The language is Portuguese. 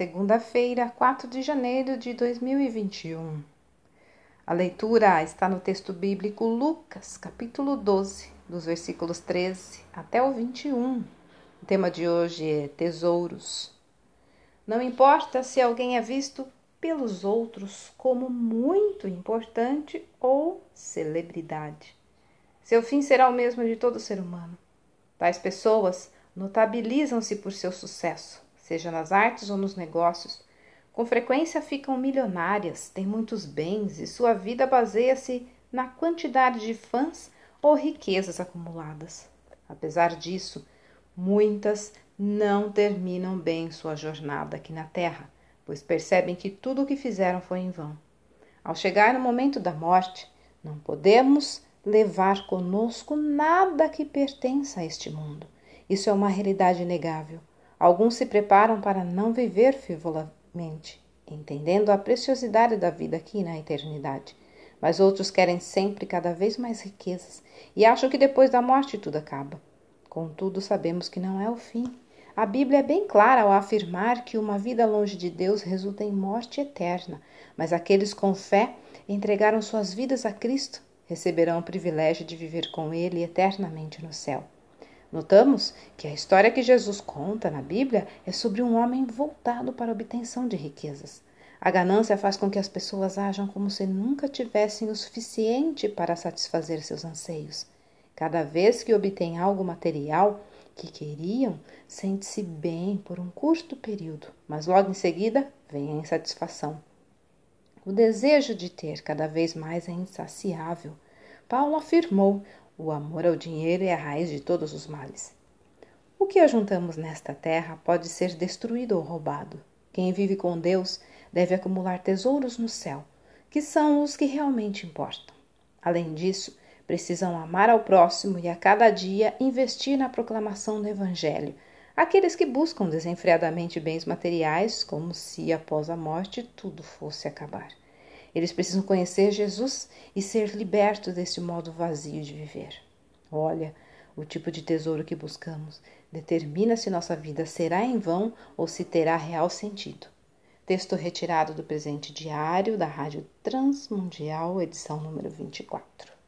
segunda-feira, 4 de janeiro de 2021. A leitura está no texto bíblico Lucas, capítulo 12, dos versículos 13 até o 21. O tema de hoje é tesouros. Não importa se alguém é visto pelos outros como muito importante ou celebridade. Seu fim será o mesmo de todo ser humano. Tais pessoas notabilizam-se por seu sucesso seja nas artes ou nos negócios, com frequência ficam milionárias, têm muitos bens e sua vida baseia-se na quantidade de fãs ou riquezas acumuladas. Apesar disso, muitas não terminam bem sua jornada aqui na Terra, pois percebem que tudo o que fizeram foi em vão. Ao chegar no momento da morte, não podemos levar conosco nada que pertença a este mundo. Isso é uma realidade inegável. Alguns se preparam para não viver frivolamente, entendendo a preciosidade da vida aqui na eternidade. Mas outros querem sempre cada vez mais riquezas e acham que depois da morte tudo acaba. Contudo, sabemos que não é o fim. A Bíblia é bem clara ao afirmar que uma vida longe de Deus resulta em morte eterna, mas aqueles com fé entregaram suas vidas a Cristo receberão o privilégio de viver com Ele eternamente no céu. Notamos que a história que Jesus conta na Bíblia é sobre um homem voltado para a obtenção de riquezas. A ganância faz com que as pessoas ajam como se nunca tivessem o suficiente para satisfazer seus anseios. Cada vez que obtêm algo material que queriam, sente-se bem por um curto período, mas logo em seguida vem a insatisfação. O desejo de ter cada vez mais é insaciável. Paulo afirmou: o amor ao dinheiro é a raiz de todos os males. O que ajuntamos nesta terra pode ser destruído ou roubado. Quem vive com Deus deve acumular tesouros no céu, que são os que realmente importam. Além disso, precisam amar ao próximo e a cada dia investir na proclamação do Evangelho. Aqueles que buscam desenfreadamente bens materiais, como se após a morte tudo fosse acabar. Eles precisam conhecer Jesus e ser libertos desse modo vazio de viver. Olha, o tipo de tesouro que buscamos determina se nossa vida será em vão ou se terá real sentido. Texto retirado do presente diário da Rádio Transmundial, edição número 24.